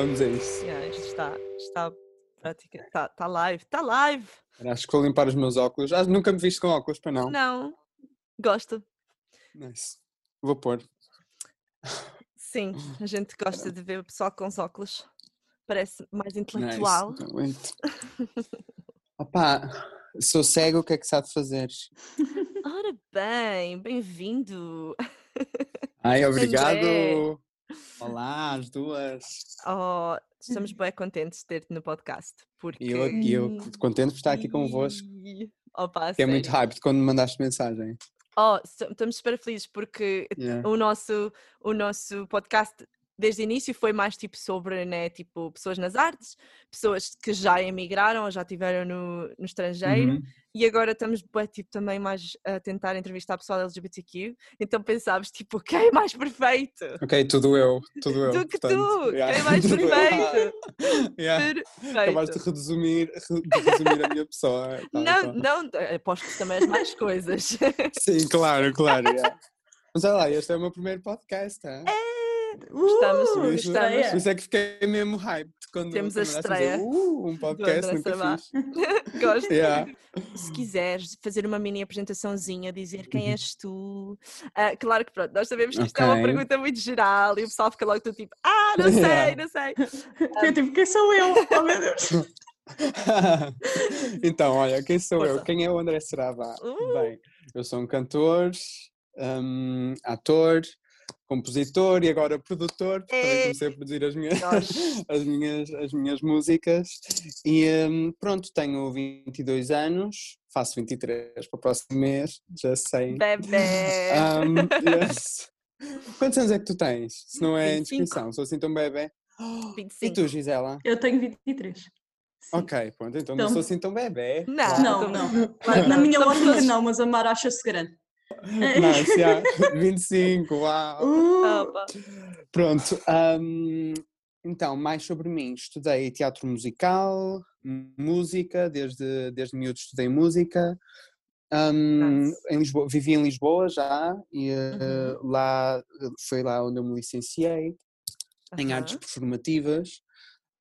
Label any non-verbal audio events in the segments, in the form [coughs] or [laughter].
vamos a isso. Yeah, isto está, está prática, está, está live, está live. Acho que vou limpar os meus óculos. Ah, nunca me viste com óculos, para não? Não, gosto. Nice. Vou pôr. Sim, a gente gosta de ver o pessoal com os óculos. Parece mais intelectual. Nice. Opa, sou cego, o que é que sabe fazer? Ora bem, bem-vindo. Ai, [laughs] obrigado. André. Olá, as duas. Oh, estamos [laughs] bem contentes de ter-te no podcast. Porque... E eu, eu contente por estar aqui convosco. Opa, Que é muito hype quando me mandaste mensagem. Oh, est- estamos super felizes porque Yeah. o nosso, o nosso podcast desde o início foi mais tipo sobre né, tipo, pessoas nas artes, pessoas que já emigraram ou já estiveram no, no estrangeiro Uhum. E agora estamos bué, tipo, também mais a tentar entrevistar pessoal LGBTQ, então pensámos tipo, [laughs] quem é mais perfeito? Ok, tudo eu, tudo eu. Do que portanto, tu, yeah, quem é mais [laughs] perfeito? [laughs] Yeah. Acabaste de Perfeito. resumir, re- de resumir a minha pessoa. Tá, Não, tá. não, aposto que também és mais coisas. Sim, claro, claro. yeah. Mas olha lá, este é o meu primeiro podcast. hein? Gostamos, Por Uh, estreia. por isso é que fiquei mesmo hyped quando Temos a mandaste dizer, estreia Uh, um podcast, nunca fiz. [laughs] Gosto. Yeah. Se quiseres fazer uma mini apresentaçãozinha, dizer quem Uhum. és tu. Ah, claro que pronto, nós sabemos que isto é uma pergunta muito geral e o pessoal fica logo tudo tipo, ah, não [laughs] sei, Yeah. não sei. Eu tipo, quem sou eu? [laughs] Oh meu Deus. então, olha, quem sou eu? Força. Quem é o André Serava? Uh. Bem, eu sou um cantor, hum, ator, compositor e agora produtor, porque também Ei. comecei a produzir as minhas, [laughs] as minhas, as minhas músicas. E hum, pronto, tenho 22 anos, faço 23 para o próximo mês, já sei. Bebê. Hum, [laughs] yes. Quantos anos é que tu tens? Se não é 25. inscrição, sou assim tão bebê. E 25. tu, Gisela? Eu tenho 23. Sim. Ok, pronto, então não Então- sou assim tão bebê. Não. Claro. Não, não. Na não, minha lógica não, mas a Mara acha-se grande. Yeah. [laughs] [laughs] 25, uau! Uh, Opa. Pronto, hum, então, mais sobre mim. Estudei teatro musical, música, desde, desde miúdo estudei música. Nice. em Lisboa, vivi em Lisboa já e eh, Uhum. lá foi lá onde eu me licenciei em artes performativas.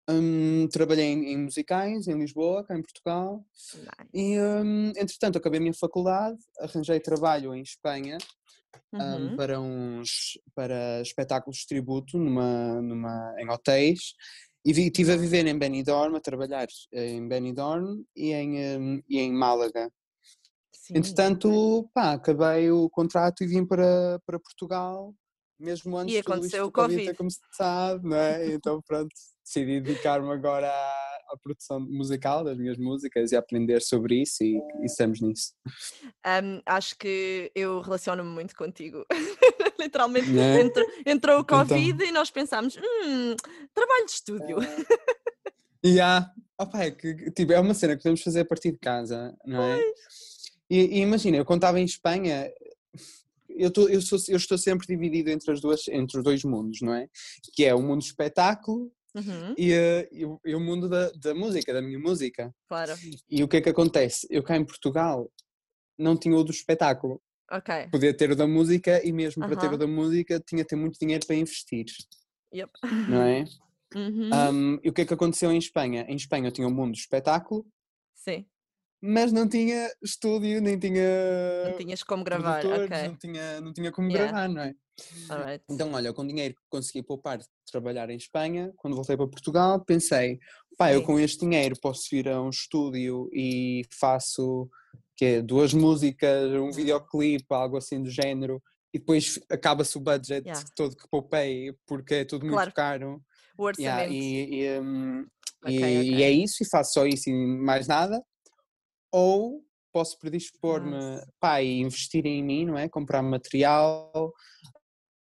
Hum, trabalhei em, em musicais em Lisboa, cá em Portugal. Nice. E, hum, entretanto, acabei a minha faculdade, arranjei trabalho em Espanha um, Uhum. para uns para espetáculos de tributo numa, numa, em hotéis e vi- estive a viver em Benidorm, a trabalhar em Benidorm e em, um, e em Málaga. Sim. Entretanto, pá, acabei o contrato e vim para, para Portugal, mesmo antes isto aconteceu do o Covid Covid. começado, não é? Então, pronto, decidi dedicar-me agora à, à produção musical das minhas músicas e aprender sobre isso e, e estamos nisso. Ahm, acho que eu relaciono-me muito contigo. [laughs] Literalmente Né? entrou, entrou o Então. Covid e nós pensámos, hum, trabalho de estúdio. E há, opa, é, que, tipo, é uma cena que podemos fazer a partir de casa, não é? E, e imagina, eu quando estava em Espanha, eu, tô, eu, sou, eu estou sempre dividido entre, as duas, entre os dois mundos, não é? Que é o mundo do espetáculo Uhum, e, eh, e o, mundo da, da música, da minha música. claro. E o que é que acontece? Eu cá em Portugal não tinha o do espetáculo, Ok. podia ter o da música e mesmo para ter o da música tinha que ter muito dinheiro para investir, Yep. não é? [laughs] Uhum, Um, e o que é que aconteceu em Espanha? Em Espanha eu tinha o mundo do espetáculo, Sim, mas não tinha estúdio, nem tinha não tinhas como gravar. não, tinha, não tinha como Yeah. gravar, não é? Então, olha, com dinheiro que consegui poupar de trabalhar em Espanha, quando voltei para Portugal, pensei, pá, eu com este dinheiro posso vir a um estúdio e faço que é, duas músicas, um videoclipe, algo assim do género, e depois acaba-se o budget Yeah. todo que poupei, porque é tudo muito Claro. caro. O orçamento. Yeah, e, e, hum, Ok, e- ok. e é isso, e faço só isso e mais nada. Ou posso predispor-me pá, e investir em mim, não é? Comprar material,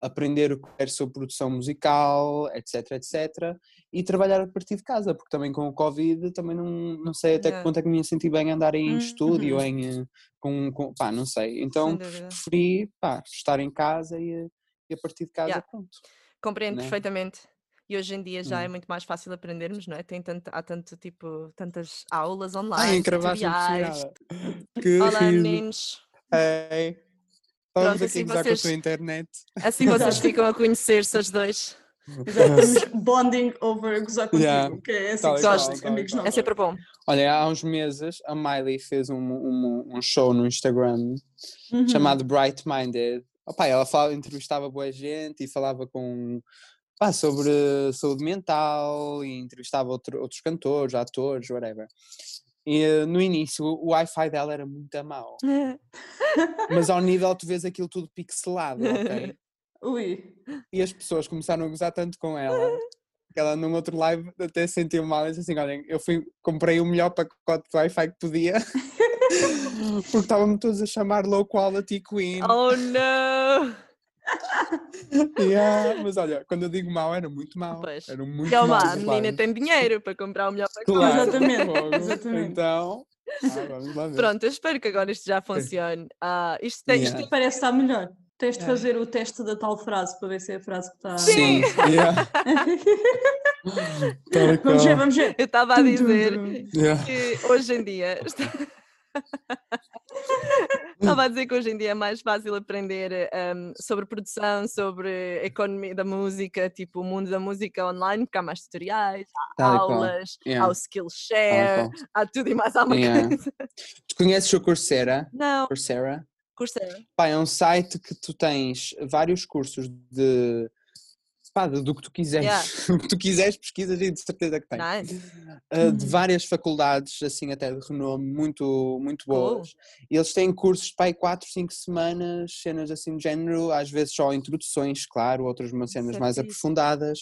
aprender o que quero sobre produção musical, etc, etc. E trabalhar a partir de casa, porque também com o Covid também não, não sei até que Yeah. ponto é que me ia sentir bem andar em Uhum. estúdio, em, eh, com, com, pá, não sei. Então preferi, pá, estar em casa e, eh, e a partir de casa, Yeah. pronto. Compreendo né? perfeitamente. E hoje em dia já é Hum. muito mais fácil aprendermos, não é? Tem tanto, há tanto tipo, tantas aulas Ai, online, tutoriais. [laughs] Que Olá, riso. meninos. Ei, estávamos Pronto, aqui assim a gozar com a vocês- tua internet. Assim vocês ficam a conhecer-se os dois. [laughs] Já estamos bonding over gozar contigo, Yeah. que é assim que e amigos. É sempre bom. Olha, há uns meses a Miley fez um, um, um show no Instagram Uhum. chamado Bright Minded. Opa, ela falava, entrevistava boa gente e falava com pá, sobre saúde mental e entrevistava outro- outros cantores, atores, whatever. E eh, no início o Wi-Fi dela era muito mau, [laughs] mas ao nível tu vês aquilo tudo pixelado, ok? [laughs] Ui. E as pessoas começaram a gozar tanto com ela que ela num outro live até se sentiu mal e disse assim: olhem, eu fui, comprei o melhor pacote de Wi-Fi que podia [laughs] porque estavam-me todos a chamar low quality queen. Oh não! [laughs] Yeah, mas olha, quando eu digo mau, era muito mau. Pois. Era muito Que é mau, a menina tem dinheiro para comprar o melhor pacote. Claro, Exatamente, exatamente. Então, ah, vamos lá ver. Pronto, eu espero que agora isto já funcione. Ah, isto tem, isto Yeah. Parece estar melhor. Tens de É. fazer o teste da tal frase para ver se é a frase que está. Sim, yeah. [laughs] Vamos ver, vamos ver. Eu estava a dizer Yeah. que hoje em dia. [laughs] Estava a dizer que hoje em dia é mais fácil aprender um, sobre produção, sobre economia da música, tipo o mundo da música online, porque há mais tutoriais, há Tal aulas, há Yeah. o Skillshare, há tudo e mais alguma Yeah. coisa. Tu conheces o Coursera? Não, Coursera? Coursera. Pá, é um site que tu tens vários cursos de. Pá, do que tu quiseres. Yeah. [laughs] o que tu quiseres, pesquisas e de certeza que tens. Nice. uh, de Uhum. várias faculdades, assim até de renome, muito, muito Cool. boas. E eles têm cursos de pai 4, 5 semanas, cenas assim de género, às vezes só introduções, claro, outras cenas mais aprofundadas.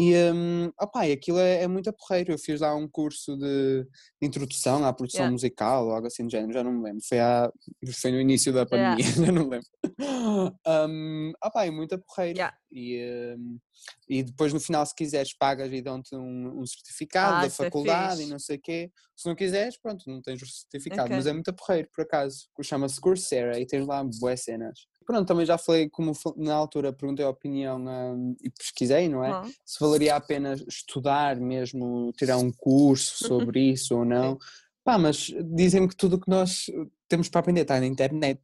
E, um, opá, e aquilo é, é muito aporreiro. Eu fiz lá um curso de, de introdução à produção Yeah. musical, ou algo assim de género, já não me lembro. Foi, há, foi no início da Yeah. pandemia, [laughs] já não me lembro. Um, opá, é muito aporreiro. Yeah. E, um, e depois no final, se quiseres, pagas e dão-te um, um certificado Ah, da é faculdade e fixe. não sei o quê. Se não quiseres, pronto, não tens o certificado. Ok. Mas é muito aporreiro, por acaso. Chama-se Coursera e tens lá boas cenas. Pronto, também já falei, como na altura perguntei a opinião um, e pesquisei, não é? Oh, Se valeria a pena estudar mesmo, tirar um curso sobre isso ou não. Pá, mas dizem-me que tudo o que nós temos para aprender está na internet.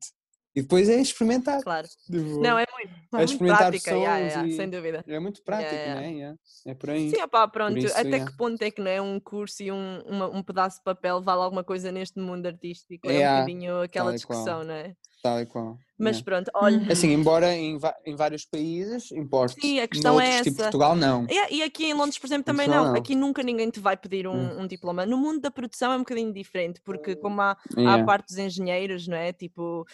E depois é experimentar. claro. Tipo, Não, é muito, é muito experimentar prática, yeah, yeah, sem dúvida. é muito prático, yeah. não é? Yeah. É por aí. Sim, opá, pronto. isso, Até yeah. que ponto é que não é um curso e um, uma- um pedaço de papel vale alguma coisa neste mundo artístico? É um Yeah, bocadinho aquela qual. discussão, não é? Tal e qual. Mas yeah. pronto, olha. Uhum. Assim, embora em, em vários países importe, Sim, a questão é tipo essa. Portugal, não. É, e aqui em Londres, por exemplo, também Portugal não. não. Aqui nunca ninguém te vai pedir um, Hum. um diploma. No mundo da produção é um bocadinho diferente, porque como há, há a Yeah. parte dos engenheiros, não é? Tipo,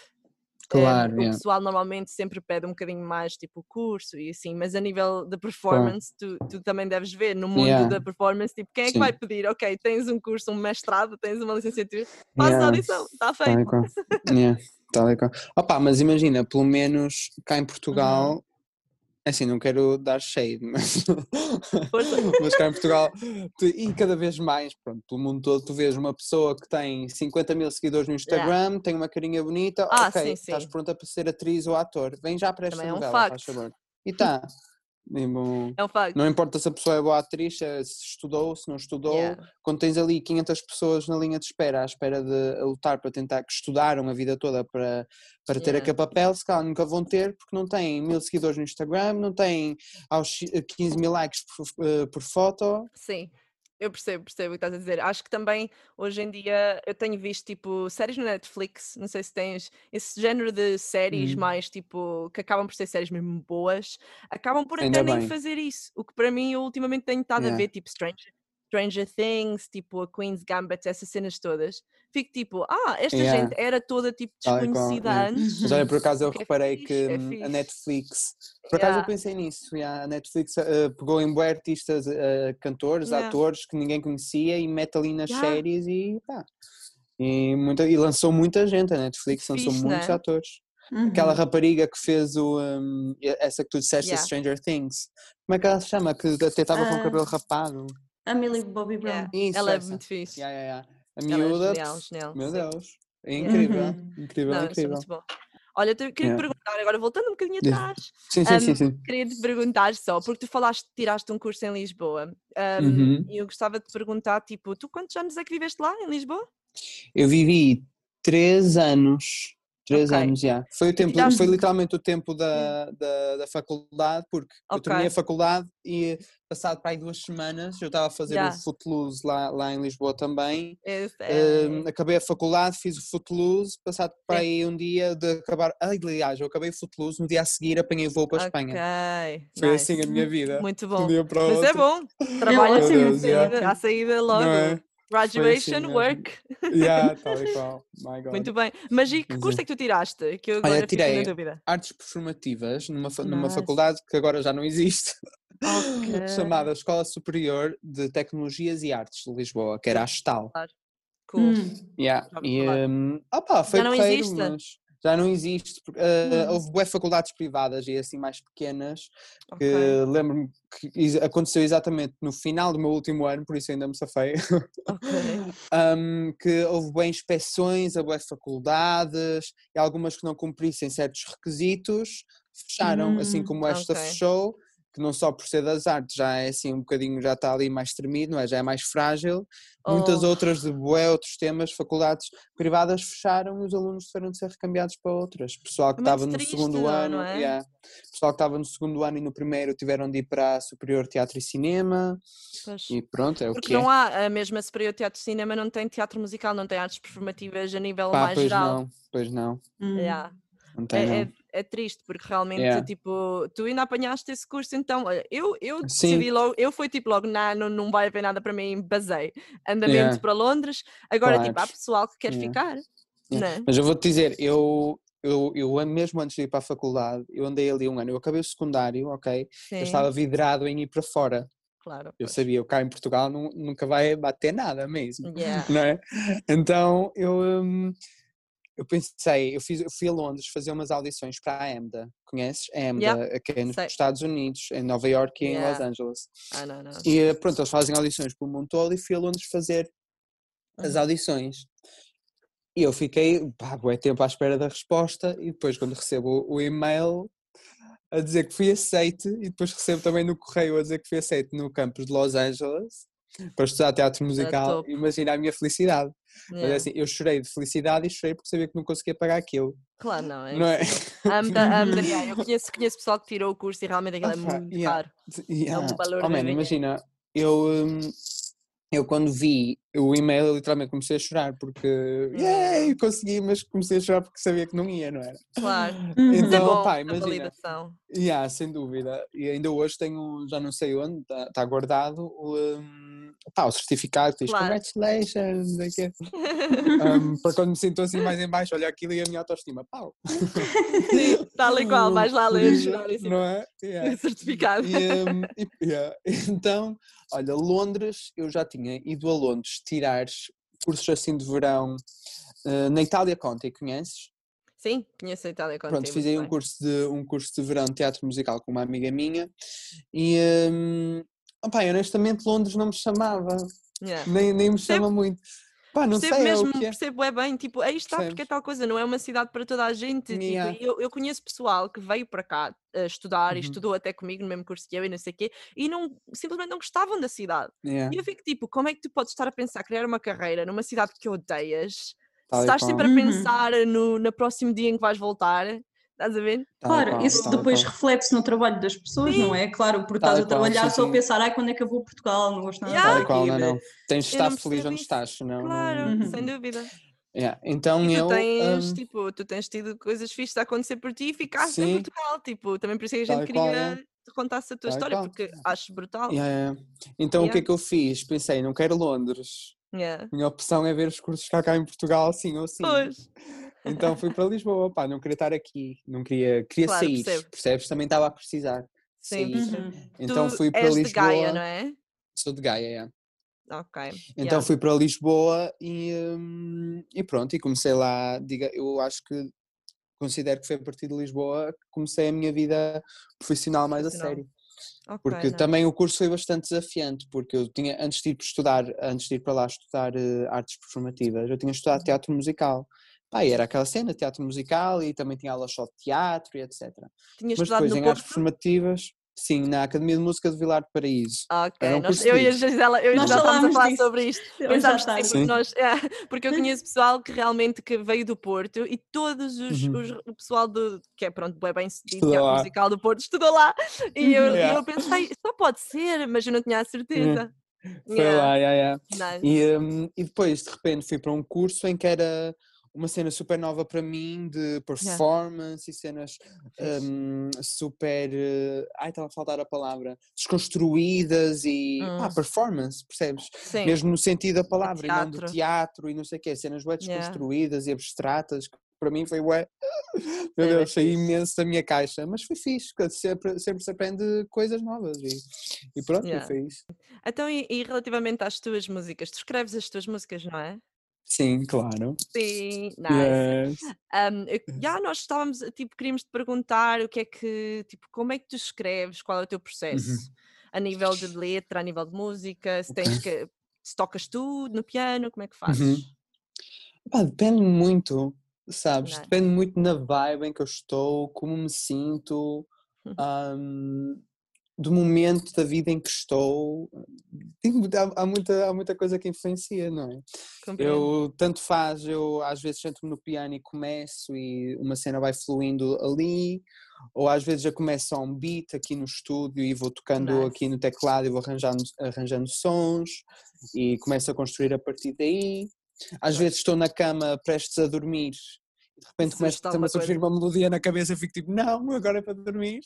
Claro, o pessoal normalmente sempre pede um bocadinho mais, tipo, curso e assim, mas a nível de performance, tu, tu também deves ver no mundo Yeah. da performance, tipo, quem é que Sim. vai pedir? Ok, tens um curso, um mestrado, tens uma licenciatura, fazes a Yeah. audição, está Tal feito. e qual. Yeah, tal e qual. Opa, mas imagina, pelo menos cá em [laughs] Portugal, Uhum. Assim, não quero dar shade, [laughs] mas, Força. mas cá em Portugal, tu- e cada vez mais, pronto, pelo mundo todo, tu vês uma pessoa que tem 50 mil seguidores no Instagram, tem uma carinha bonita, Ah, ok, sim, estás sim. pronta para ser atriz ou ator, vem já para esta Também é um novela, faz favor. E tá. Tipo, É um não importa se a pessoa é boa atriz, se estudou, se não estudou, Yeah. quando tens ali 500 pessoas na linha de espera, à espera de lutar para tentar, que estudaram a vida toda para, para ter Yeah. aquele papel, se calhar nunca vão ter, porque não têm mil seguidores no Instagram, não têm aos X- 15 mil likes por, eh, por foto. Sim, eu percebo, percebo o que estás a dizer. Acho que também hoje em dia eu tenho visto tipo séries no Netflix, não sei se tens esse género de séries Hum. mais tipo que acabam por ser séries mesmo boas, acabam por até nem fazer isso. O que para mim eu ultimamente tenho estado a Yeah. ver tipo Stranger, Stranger Things, tipo a Queen's Gambit, essas cenas todas. Fico tipo, ah, esta Yeah. gente era toda tipo desconhecida yeah. antes. Mas olha, por acaso eu [laughs] Que é reparei fixe, que é hum, a. Netflix, por acaso eu Yeah. pensei nisso, yeah, a Netflix eh, pegou em bué artistas, eh, cantores, Yeah. atores que ninguém conhecia e mete ali nas Yeah. séries e pá. E, muita, e lançou muita gente, a Netflix lançou Fixe, muitos né? atores. Uhum. Aquela rapariga que fez o. um, essa que tu disseste, a Yeah. Stranger Things. Como é que ela se chama? Que até estava com o Ah. cabelo rapado. A Millie Bobby Brown. Yeah, Isso, Ela é essa. muito fixe. Yeah, yeah, yeah. A é miúda. genial, pff, genial, Meu sim. Deus. É incrível. Uhum. Incrível, Não, é incrível. muito bom. Olha, eu queria te Yeah. perguntar agora, voltando um bocadinho atrás, Sim, sim, sim, Um, sim. queria te perguntar só, porque tu falaste que tiraste um curso em Lisboa, um, Uhum. e eu gostava de te perguntar, tipo, tu quantos anos é que viveste lá em Lisboa? Eu vivi três anos Três Ok. anos, já. Foi, o tempo, tiraste- foi literalmente o tempo da, da, da faculdade, porque eu Ok. terminei a faculdade e passado para aí duas semanas eu estava a fazer Já. o Footloose lá, lá em Lisboa também. É- Hum, acabei a faculdade, fiz o Footloose, passado para Sim. aí um dia de acabar. Aliás, eu acabei o Footloose, no dia a seguir apanhei voo para a Espanha. Ok, Foi nice. assim a minha vida. Muito bom. um dia para o Mas outro. é bom. Trabalho ótimo, assim, à yeah. saída, logo. É? Graduation mesmo. work. [laughs] Yeah, tal e qual. [laughs] My God. Muito bem. Mas e que curso é. que tu tiraste? Que eu agora fiquei tirei. na dúvida. Artes performativas numa, numa faculdade que agora já não existe, Ok. [laughs] chamada Escola Superior de Tecnologias e Artes de Lisboa, que era a Estal. Cool. Hum. Yeah. Já E, hum, opá, foi não porreiro, existe? mas já não existe. porque, Hum. Houve boas faculdades privadas e assim mais pequenas, que Ok. lembro-me que aconteceu exatamente no final do meu último ano, por isso ainda me safei, Ok. [laughs] um, que houve bem inspeções a boas faculdades e algumas que não cumprissem certos requisitos fecharam, assim Hum, como esta ok. fechou, que não só por ser das artes já é assim um bocadinho, já está ali mais tremido, é? já é mais frágil. Muitas Oh. outras de bué outros temas, faculdades privadas fecharam e os alunos tiveram de ser recambiados para outras. Pessoal que É estava no segundo não- ano, não é? yeah. pessoal que estava no segundo ano e no primeiro tiveram de ir para a Superior Teatro e Cinema Pois. e pronto, é o Porque que é. não há, a mesma Superior Teatro de Cinema não tem teatro musical, não tem artes performativas a nível Pá, mais pois geral. não, pois não, Hum. Yeah. Não tem não. É, é, é triste, porque realmente, Yeah. tipo, tu ainda apanhaste esse curso, então, eu, eu Sim. decidi logo, eu fui tipo logo, não, não, não vai haver nada para mim, basei, andamento Yeah. para Londres, agora, tipo, há Claro. pessoal que quer Yeah. ficar, Yeah. né? Mas eu vou-te dizer, eu, eu, eu mesmo antes de ir para a faculdade, eu andei ali um ano, eu acabei o secundário, ok? Sim, Eu estava vidrado em ir para fora. claro. Eu pois. sabia, eu cá em Portugal nu- nunca vai bater nada mesmo. Yeah. [laughs] não é? Então eu, hum, eu pensei, eu, fiz, eu fui a Londres fazer umas audições para a EMDA, conheces? A EMDA, Yeah, aqui é nos sei. Estados Unidos, em Nova York e em Los Yeah. Angeles. Ah, não, não. E pronto, eles fazem audições pelo mundo todo e fui a Londres fazer as Uhum. audições. E eu fiquei, pá, bué tempo à espera da resposta e depois quando recebo o e-mail a dizer que fui aceite e depois recebo também no correio a dizer que fui aceite no campus de Los Angeles para estudar teatro musical, imagina a minha felicidade. Mas é Yeah. assim, eu chorei de felicidade e chorei porque sabia que não conseguia pagar aquilo, Claro, não, é não é? impossível. Amda, amda, [laughs] yeah, eu conheço, conheço pessoal que tirou o curso e realmente aquilo é muito yeah. caro. Yeah. um valor Oh, man, imagina, eu, hum, eu quando vi o e-mail eu literalmente comecei a chorar porque yay, consegui, mas comecei a chorar porque sabia que não ia, não era? Claro. [laughs] Mas é Então, bom, pá, imagina. validação. Yeah, sem dúvida. E ainda hoje tenho, já não sei onde, está guardado o, um, pá, o certificado que diz Claro. congratulations. Um, [laughs] para quando me sinto assim mais em baixo, olha aquilo e a minha autoestima, pau. Sim, [laughs] tal e qual, vais lá ler, assim, Não é? Yeah. [laughs] certificado. E, um, e- yeah. Então, olha, Londres, eu já tinha ido a Londres tirar cursos assim de verão eh, na Itália Conti, conheces? Sim, conheço a Itália Conti. Pronto, fiz aí um bem. curso, de, um curso de verão de teatro musical com uma amiga minha e, um, opá, honestamente, Londres não me chamava, Yeah. nem, nem me chama muito. Pá, não percebo sei, mesmo, é o que é. percebo é bem, tipo, aí está, porque é tal coisa, não é uma cidade para toda a gente. tipo, Yeah. e eu, eu conheço pessoal que veio para cá a estudar e Uhum. estudou até comigo no mesmo curso que eu e não sei o quê, e não, simplesmente não gostavam da cidade. Yeah, E eu fico tipo, como é que tu podes estar a pensar criar uma carreira numa cidade que odeias? Se e estás sempre a Uhum. pensar no, no próximo dia em que vais voltar, estás a ver? tal e Claro, qual, isso tal e depois qual. reflete-se no trabalho das pessoas, não é? Claro, porque Tal estás a qual, trabalhar sim, só a sim. pensar, ai, quando é que eu vou a Portugal? Não gosto nada de Yeah. Tal qual, aqui. não, não. Tens de não estar feliz percebo onde isso. estás, senão Claro, não... Uhum. sem dúvida. Yeah, Então E tu eu... tens, um, tipo, tu tens tido coisas fixas a acontecer por ti e ficaste em Sim. Portugal, tipo, também por isso é que a Tal gente qual, queria é. que tu contasse a tua Tal história, qual. porque acho brutal. Yeah, yeah. Então o que é Yeah. que eu fiz? Pensei, não quero Londres. Yeah. Minha opção é ver os cursos cá, cá em Portugal, sim ou sim. Pois, Então fui para Lisboa, pá, não queria estar aqui, não queria, queria Claro, sair, percebo. percebes? Também estava a precisar sim. Uhum. Então tu fui para és Lisboa, de Gaia, não é? sou de Gaia, é. Ok. Então yeah. fui para Lisboa e, hum, e pronto, e comecei lá, diga, eu acho que considero que foi a partir de Lisboa que comecei a minha vida profissional mais a sério. Ok, Porque nice. também o curso foi bastante desafiante, porque eu tinha, antes de ir para estudar, antes de ir para lá estudar eh, artes performativas, eu tinha estudado Uhum. teatro musical. Pá, e era aquela cena, teatro musical, e também tinha aulas só de teatro e etc. Tinhas Mas estudado depois no em artes Porto? performativas, Sim, na Academia de Música de Vilar de Paraíso. Ok, um nós, eu e a. Gisela, eu Nós Gisela estávamos a falar disso sobre isto. Pensámos nós, é, porque eu [laughs] conheço pessoal que realmente que veio do Porto e todos os, Uhum. os- o pessoal do, que é pronto, bem bem sucedido, Estudou que é o lá. musical do Porto, estudou lá. E eu, e Yeah. eu pensei, só pode ser, mas eu não tinha a certeza. Foi Yeah, lá, yeah, yeah. nice. E, hum, e depois, de repente, fui para um curso em que era uma cena super nova para mim de performance e cenas hum, super. eh, ai, estava a faltar a palavra. Desconstruídas e. pá, Hum. performance, percebes? Sim, Mesmo no sentido da palavra, e não do teatro. e não sei o quê, cenas Yeah. desconstruídas e abstratas, que para mim foi ué. [laughs] Meu Deus, saí imenso da minha caixa, mas foi fixe, sempre, sempre se aprende coisas novas e, e pronto, Yeah. foi isso. Então, e, e relativamente às tuas músicas, tu escreves as tuas músicas, não é? Sim, claro. Sim, nice. Yes. Um, eu- [laughs] já nós estávamos, tipo, queríamos te perguntar o que é que, tipo, como é que tu escreves, qual é o teu processo? A nível de letra, a nível de música, se tens que, se tocas tudo no piano, como é que fazes? Pá, depende muito, sabes? Nice. Depende muito na vibe em que eu estou, como me sinto, Uhum. Do momento da vida em que estou. Muita- há, há muita, há muita coisa que influencia, não é? Compreendo. Eu, tanto faz, eu às vezes sento-me no piano e começo e uma cena vai fluindo ali, ou às vezes já começo só um beat aqui no estúdio e vou tocando aqui no teclado e vou arranjando, arranjando sons e começo a construir a partir daí. Às vezes estou na cama prestes a dormir e de repente começa a surgir uma melodia na cabeça e fico tipo, não, agora é para dormir.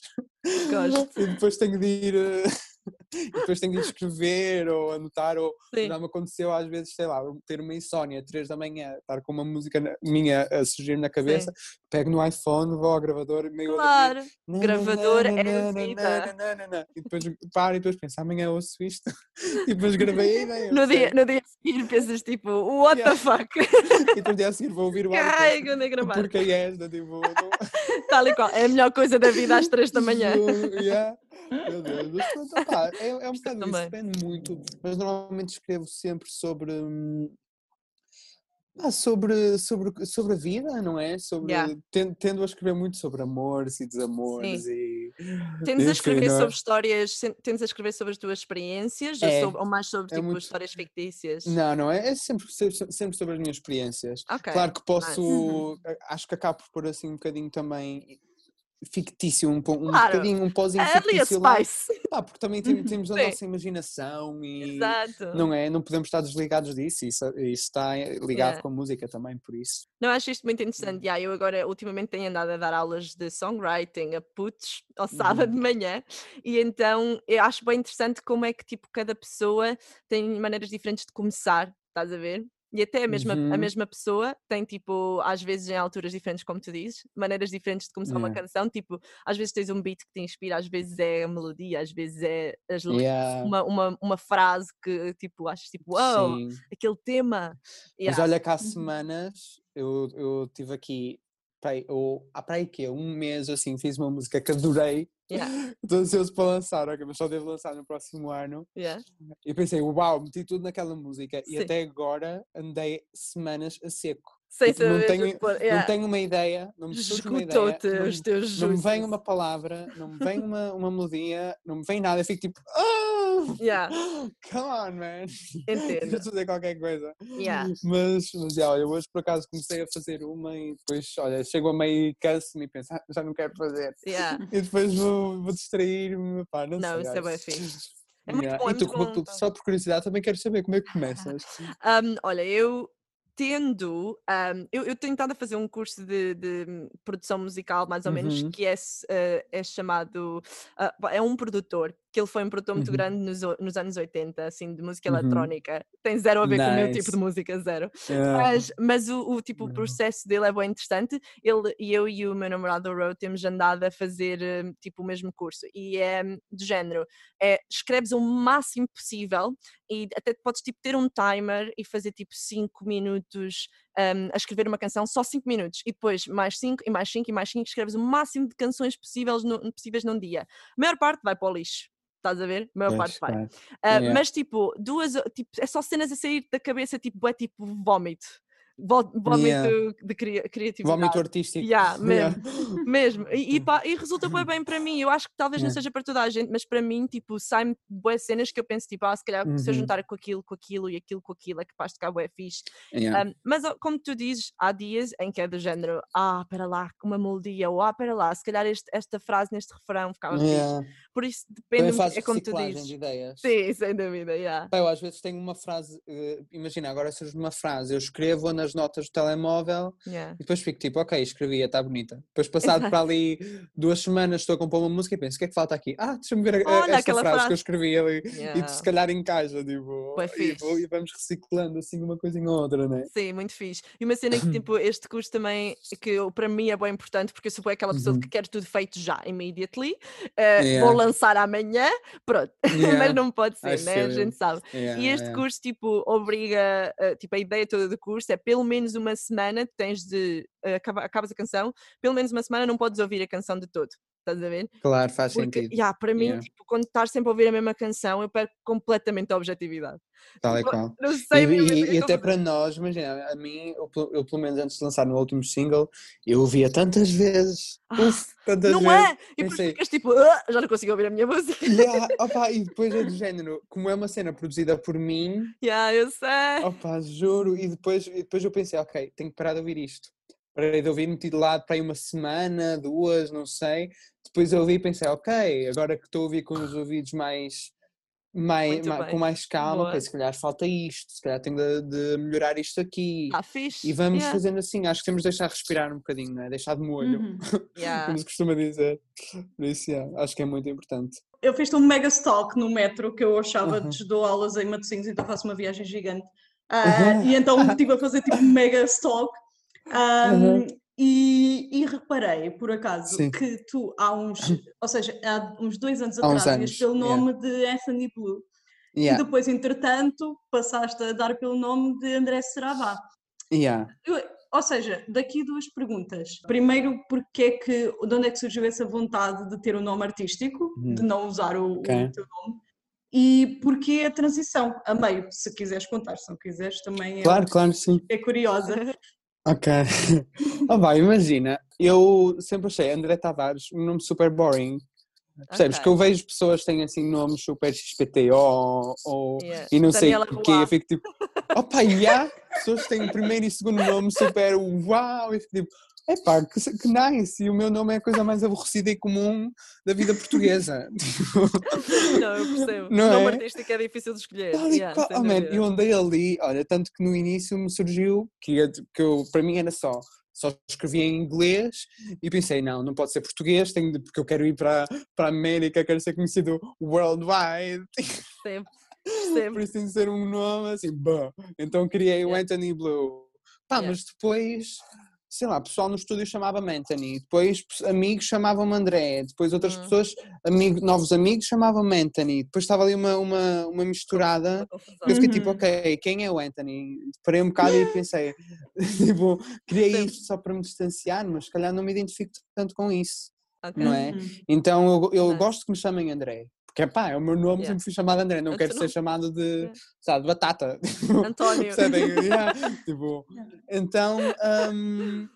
Gosto. [laughs] E depois tenho de ir, eh, e depois tenho de escrever ou anotar ou Sim. já me aconteceu às vezes, sei lá, ter uma insónia, três da manhã, estar com uma música na- minha a surgir na cabeça, pego no iPhone, vou ao gravador, meio Claro, dormir, gravador é nananana, vida. nananana, e depois paro e depois penso, amanhã ouço isto, [laughs] e depois gravei a ideia. no dia, no dia a seguir pensas tipo, what the Yeah. fuck? [laughs] E depois dia a seguir vou ouvir o. Ai, quando é gravar. Porque é esta, tipo, não- [laughs] Tal e qual. É a melhor coisa da vida às três da manhã. Yeah. Meu Deus, mas [laughs] opá, é, é um bocado isso, depende muito, mas normalmente escrevo sempre sobre, hum, pá, sobre, sobre, sobre a vida, não é? Sobre, Yeah. ten- tendo a escrever muito sobre amores e desamores e... Tendes a escrever é? sobre histórias, tendes a escrever sobre as tuas experiências ou, É, sobre- ou mais sobre é tipo, muito- histórias fictícias? Não, não, é, é sempre, sempre, sobre as minhas experiências. Ok. Claro que posso, Uhum. a- acho que acabo por pôr assim um bocadinho também fictício, um, um Claro. bocadinho, um pozinho Ali a fictício lá. Spice. Pá, porque também [laughs] tem- temos a nossa imaginação e Exato. não é? Não podemos estar desligados disso, isso, isso está ligado Yeah. com a música também, por isso. Não, acho isto muito interessante. Yeah, eu agora ultimamente tenho andado a dar aulas de songwriting a putos ao sábado de manhã e então eu acho bem interessante como é que tipo cada pessoa tem maneiras diferentes de começar, estás a ver? E até a mesma, a Uhum. mesma pessoa tem, tipo, às vezes em alturas diferentes, como tu dizes, maneiras diferentes de começar uma Yeah. canção. Tipo, às vezes tens um beat que te inspira, às vezes é a melodia, às vezes é as Yeah, uma, uma, uma frase que, tipo, achas tipo, uau, sim. aquele tema. Mas Yeah. olha que há semanas eu, eu tive aqui, peraí, eu, há para aí que um mês assim, fiz uma música que adorei, Yeah. estou ansioso para lançar, ok, mas só devo lançar no próximo ano. Yeah. E pensei, uau, meti tudo naquela música e Sim. até agora andei semanas a seco. Sem Tipo, não saber tenho- expor, Não yeah. tenho uma ideia, não me surge uma ideia, Esgotou-te não, os teus não me vem uma palavra, não me vem uma, uma melodia, não me vem nada, eu fico tipo, oh, Yeah, [laughs] come on, man. [laughs] entendo. Quero fazer qualquer coisa. Yeah. Mas, mas já, olha, hoje por acaso comecei a fazer uma e depois, olha, chego a meio e canso-me e penso, "Ah, já não quero fazer. Yeah. [laughs] E depois vou, vou distrair-me, pá, não, Não, sei. isso é bem fixe. É muito Yeah. bom, é E tu, muito como- tu- então. só por curiosidade, também quero saber como é que começas. Um, olha, eu tendo, um, eu, eu tenho estado a fazer um curso de, de produção musical, mais ou menos, Uhum. que é, eh, é chamado, pá, é um produtor, que ele foi um produtor muito Uhum. grande nos, nos anos 80, assim, de música Uhum. eletrónica. Tem zero a ver com o meu tipo Nice. de música, zero. Yeah. Mas, mas o, o tipo, o Uhum. processo dele é bem interessante. Ele eu e o meu namorado Ro temos andado a fazer eh, tipo o mesmo curso e é hum, do género. É, escreves o máximo possível e até podes tipo ter um timer e fazer tipo 5 minutos hum, a escrever uma canção, só 5 minutos, e depois mais 5 e mais 5 e mais 5, escreves o máximo de canções possíveis, no, possíveis num dia. A maior parte vai para o lixo. Estás a ver? A maior Pois, parte vai. claro. Ah, Yeah. Mas tipo, duas, tipo, é só cenas a sair da cabeça, tipo, é tipo vómito. Vó- vómito Yeah. de cria- criatividade. Vómito artístico. Yeah, [laughs] Yeah. mesmo, mesmo. E, e, pá, e resulta bem, [laughs] bem para mim. Eu acho que talvez não Yeah. seja para toda a gente, mas para mim, tipo, sai-me boas cenas que eu penso, tipo, ah, se calhar se eu Uhum. juntar com aquilo, com aquilo e aquilo com aquilo, é capaz de ficar bué fixe. Um, mas como tu dizes, há dias em que é do género, ah, para lá, uma melodia, ou ah, para lá, se calhar este- esta frase neste refrão ficava fixe. Yeah. Por isso depende, é como tu dizes. de ideias. Sim, sem dúvida, yeah. Eu às vezes tenho uma frase, eh, imagina, agora surge uma frase, eu escrevo nas notas do telemóvel yeah. e depois fico tipo, ok, escrevi, está bonita. Depois passado Exato. para ali duas semanas estou a compor uma música e penso, o que é que falta aqui? Ah, deixa-me ver a- Olha, esta aquela frase, que frase. eu escrevi ali e Yeah. se calhar encaixa, tipo, e, e vamos reciclando assim uma coisinha ou outra, né? Sim, muito fixe. E uma cena que, [clears throat] tipo, este curso também, que para mim é bem importante, porque eu sou aquela pessoa Uhum. que quer tudo feito já, immediately. eh, Yeah. Vou lançar amanhã, pronto. [laughs] Mas não pode ser, né? A gente sabe. E este curso, tipo, obriga, eh, tipo, a ideia toda do curso é pelo menos uma semana, tens de, acaba- acabas a canção, pelo menos uma semana não podes ouvir a canção de todo, estás a ver? Claro, faz Porque, sentido, yeah, para mim, Yeah. tipo, quando estás sempre a ouvir a mesma canção, eu perco completamente a objetividade. tal e Tipo, qual. Não E, sei mesmo, e- fica e até para nós, imagina, a mim, eu, pelo- eu pelo menos antes de lançar no último single, eu ouvia tantas vezes, Ah, uf, tantas Não vezes. é? E depois ficas tipo, "Ah, já não consigo ouvir a minha [laughs] música. Yeah, opa, e depois é do género, como é uma cena produzida por mim, Yeah, eu sei. opa, juro, e depois, e depois eu pensei, ok, tenho que parar de ouvir isto. Parei de ouvir, meti de lado para aí uma semana, duas, não sei. Depois eu ouvi e pensei, ok, agora que estou a ouvir com os ouvidos mais, mais, com mais calma, Boa. se calhar falta isto, se calhar tenho de, de melhorar isto aqui. Ah, fixe. E vamos yeah. fazendo assim, acho que temos de deixar respirar um bocadinho, não é? Deixar de molho, Uhum. [laughs] Yeah. como se costuma dizer. Por isso, yeah, acho que é muito importante. Eu fiz um mega stalk no metro que eu achava Uhum. dou aulas em Matosinhos, então faço uma viagem gigante. Ah, e então estive a fazer tipo um mega stalk. [laughs] Ah, Uhum. E, e reparei, por acaso, Sim. que tu há uns, ou seja, há uns dois anos Há atrás, ias pelo yeah. nome de Anthony Blue. Yeah, E depois, entretanto, passaste a dar pelo nome de André Seravá. yeah. Eu- ou seja, daqui duas perguntas. Primeiro, porque é que, de onde é que surgiu essa vontade de ter o nome artístico, de Uhum. não usar o, o Ok. teu nome? E porquê a transição a meio? Se quiseres contar, se não quiseres, também é, Claro, claro, sim. é curiosa. Ok. oh, [laughs] vai, imagina, eu sempre achei André Tavares um nome super boring. Percebes? Ok. Que eu vejo pessoas que têm assim nomes super XPTO ou Yeah. e não sei Daniela porquê. Eu fico tipo, opa, e há pessoas que têm o primeiro e segundo nome super uau, e fico tipo, epá, que, se- que nice, e o meu nome é a coisa mais aborrecida e comum da vida portuguesa. [laughs] Não, eu percebo. Não o nome é? artístico é difícil de escolher. Tal e qual. Oh, man, eu andei ali, olha, tanto que no início me surgiu que, que eu, para mim era só, só escrevia em inglês e pensei, não, não pode ser português, tenho de- porque eu quero ir para, para a América, quero ser conhecido worldwide, Sempre, [laughs] por sempre. isso tem de ser um nome assim, bah. então criei o Yeah. Anthony Blue. Pá, Yeah. mas depois, sei lá, pessoal no estúdio chamava-me Anthony, depois amigos chamavam-me André, depois outras Hum. pessoas, amigo, novos amigos chamavam-me Anthony, depois estava ali uma, uma, uma misturada Uma eu fiquei tipo, Uhum. ok, quem é o Anthony? Parei um bocado e [laughs] pensei, [laughs] tipo, criei Sim. isto só para me distanciar, mas se calhar não me identifico tanto com isso, Ok. não é? Uhum. Então eu, eu gosto que me chamem André, porque pá, é o meu nome, Yeah. sempre fui chamado André, não É quero ser chamado de, Yeah. sabe, de batata. António. [laughs] Percebem? [laughs] Yeah, tipo, então, hum,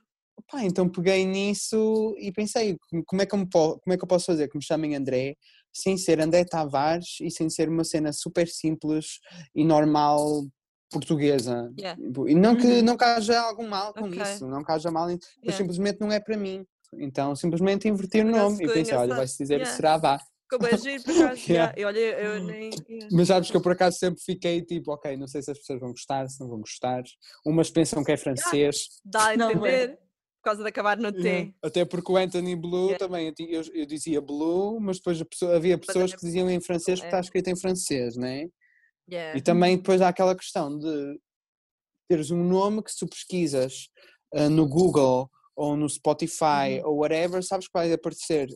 pá, então peguei nisso e pensei, como- é, que eu como é que eu posso fazer que me chamem André, sem ser André Tavares e sem ser uma cena super simples e normal portuguesa. Yeah. Tipo, E não que, Uhum. não que haja algum mal com Ok. isso, não que haja mal, mas simplesmente não é para mim. Então simplesmente inverti o nome e pensei, olha, vai-se dizer Yeah. será vá. Ficou bem giro, por [laughs] acaso. Yeah. yeah. Olha, eu nem. yeah. Mas sabes que eu por acaso sempre fiquei tipo, ok, não sei se as pessoas vão gostar, se não vão gostar. Umas pensam que é francês. Dá a Não, é. entender. Por causa de acabar no Yeah. T. Até porque o Anthony Blue Yeah. também, eu, eu, eu dizia Blue, mas depois a pessoa- havia pessoas é- que diziam em francês porque é. está escrito em francês, né? Yeah. E também depois há aquela questão de teres um nome que se tu pesquisas ah, no Google ou no Spotify Uhum. ou whatever, sabes que vai aparecer,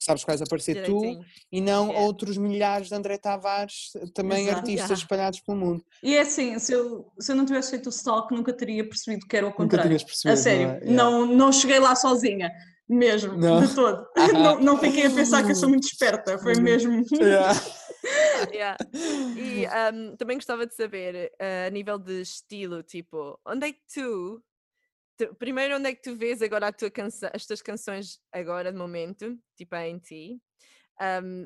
sabes que vais aparecer tu e não Yeah. outros milhares de André Tavares, também Exato. artistas Yeah. espalhados pelo mundo. E é assim, se eu, se eu não tivesse feito o stalk, nunca teria percebido que era o Nunca contrário. tinhas percebido, A sério, não é? Yeah. não, não cheguei lá sozinha, mesmo, Não. de todo. [laughs] não, não fiquei a pensar que eu sou muito esperta, foi mesmo. [laughs] Yeah. [laughs] Yeah. E um, também gostava de saber, uh, a nível de estilo, tipo, onde é que tu, tu- primeiro onde é que tu vês agora tua canção, as tuas canções agora de momento, tipo em ti, um,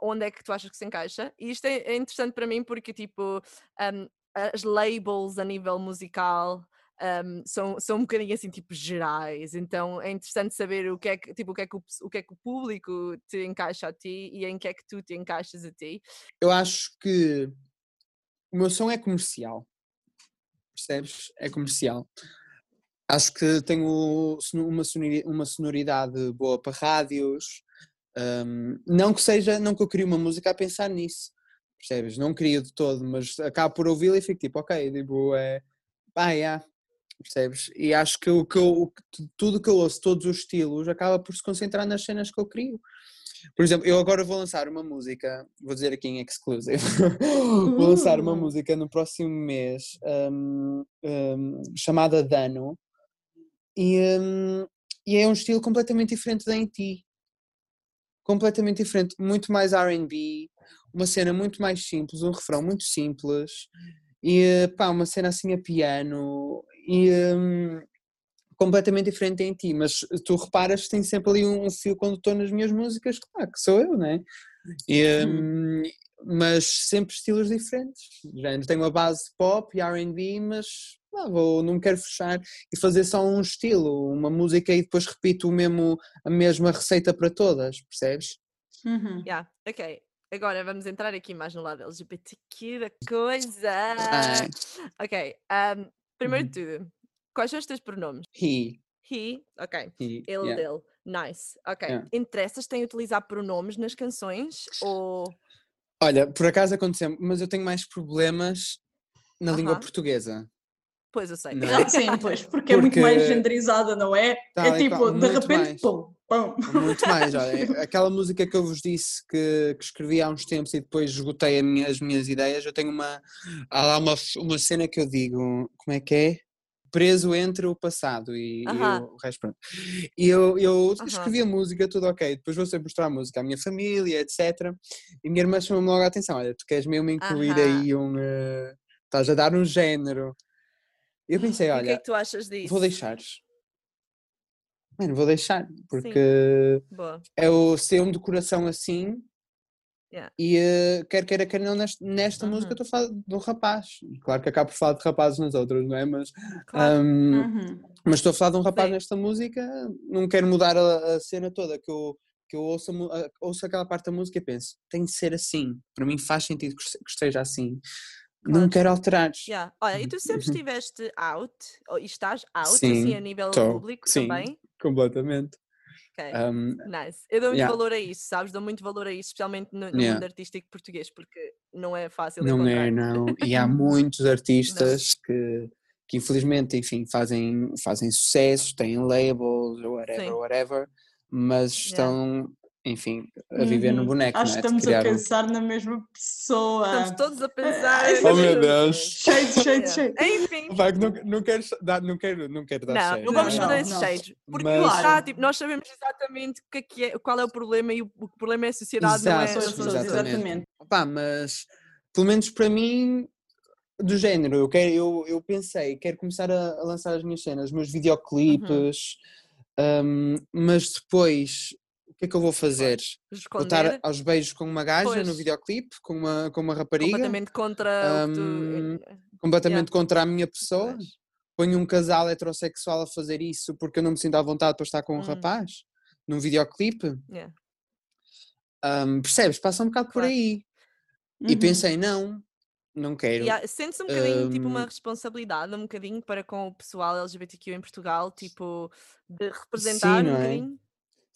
onde é que tu achas que se encaixa? E isto é, é interessante para mim porque tipo um, as labels a nível musical um, são, são um bocadinho assim tipo gerais, então é interessante saber o que é que, tipo, o que é que o, o que é que o público te encaixa a ti e em que é que tu te encaixas a ti. Eu acho que o meu som é comercial. Percebes? É comercial. Acho que tenho uma sonori- uma sonoridade boa para rádios. hum, não que seja, não que eu crie uma música a pensar nisso. Percebes? Não crio de todo, mas acabo por ouvi-la e fico tipo, ok, tipo, é. Ah, yeah, percebes? E acho que, o que eu, o que tu- tudo que eu ouço, todos os estilos, acaba por se concentrar nas cenas que eu crio. Por exemplo, eu agora vou lançar uma música, vou dizer aqui em exclusive, [laughs] vou lançar uma Uh. música no próximo mês hum, hum, chamada Dano e, hum, e é um estilo completamente diferente da em ti. Completamente diferente, muito mais RB, uma cena muito mais simples, um refrão muito simples e pá, uma cena assim a piano e hum, completamente diferente em ti, mas tu reparas que tem sempre ali um fio condutor nas minhas músicas, claro que sou eu, né? E, hum, mas sempre estilos diferentes. Já tenho a base pop e RB, mas ah, vou, não quero fechar e fazer só um estilo, uma música e depois repito o mesmo, a mesma receita para todas, percebes? Uhum. Yeah, ok. Agora vamos entrar aqui mais no lado LGBTQ da coisa. Ai. Ok. um, primeiro Uhum. de tudo, quais são os teus pronomes? He, He, ok. he, Ele, yeah. dele. Nice. Ok. Yeah. Interessas-te em utilizar pronomes nas canções? Ou. Olha, por acaso aconteceu, mas eu tenho mais problemas na língua Aham. portuguesa. Pois eu sei. Não é? Ah, sim, pois, porque, é muito Porque- mais genderizada, não é? Tal é e tipo, de repente, mais. pum, pum. Muito mais, olha, [laughs] aquela música que eu vos disse que, que escrevi há uns tempos e depois esgotei a minha- as minhas ideias, eu tenho uma, há lá uma, uma cena que eu digo, como é que é? Preso entre o passado e, e Aham. o resto, pronto. E eu, eu escrevi a música, tudo ok, depois vou sempre mostrar a música à minha família, etc. E a minha irmã chamou-me logo a atenção, olha, tu queres mesmo incluir Aham. aí um, eh, estás a dar um género. Eu pensei, E o que é olha, que tu achas disso? vou deixar. Mano, vou deixar, porque Boa. é o ser-me de coração assim Yeah. e eh, quer queira, quer não, nesta, nesta música Uhum. estou a falar de um rapaz. Claro que acabo por falar de rapazes nas outras, não é? Mas, Claro. ahm, Uhum. mas estou a falar de um rapaz Sim. nesta música, não quero mudar a, a cena toda, que eu, que eu ouço, a ouço aquela parte da música e penso, tem de ser assim, para mim faz sentido que esteja assim. Não Claro. quero alterar. Yeah. Olha, e tu sempre Uhum. estiveste out, ou, estás out, Sim, assim, a nível tô, público sim. também? Completamente. Ok. Ahm, Nice. Eu dou muito yeah. valor a isso, sabes? Dou muito valor a isso, especialmente no, no Yeah. mundo artístico português, porque não é fácil Não encontrar. é, não. E há [laughs] muitos artistas que, que infelizmente, enfim, fazem, fazem sucesso, têm labels, ou whatever, Sim. whatever, mas estão, enfim, a viver no Uhum. boneco, Acho não que é? Estamos a criar um- pensar na mesma pessoa. Estamos todos a pensar. Ai, nas Oh, meu Deus. cheio, Yeah. cheio. Enfim. Vai, não, não, quero dar, não, quero, não quero dar Não, shade, não vamos fazer esses shades. Porque Mas- lá está, tipo, nós sabemos exatamente que é que é, qual é o problema e o, o problema é a sociedade, não é? Exato, não Pessoas, são pessoas, as exatamente. exatamente. Pá, mas pelo menos para mim, do género, eu, quero, eu, eu pensei, quero começar a, a lançar as minhas cenas, os meus videoclipes, hum, mas depois que é que eu vou fazer? Esconder aos beijos com uma gaja Pois. no videoclipe, com uma, com uma rapariga, completamente contra o que Hum, tu. completamente contra a minha pessoa. Pois. Ponho um casal heterossexual a fazer isso porque eu não me sinto à vontade para estar com um Hum. rapaz num videoclipe. Yeah. Hum, percebes? Passa um bocado por Claro. aí. E Uhum. pensei, não, não quero. E há- Sente-se um bocadinho, tipo, uma Hum. responsabilidade, um bocadinho para com o pessoal LGBTQ em Portugal, tipo, de representar um não é? bocadinho.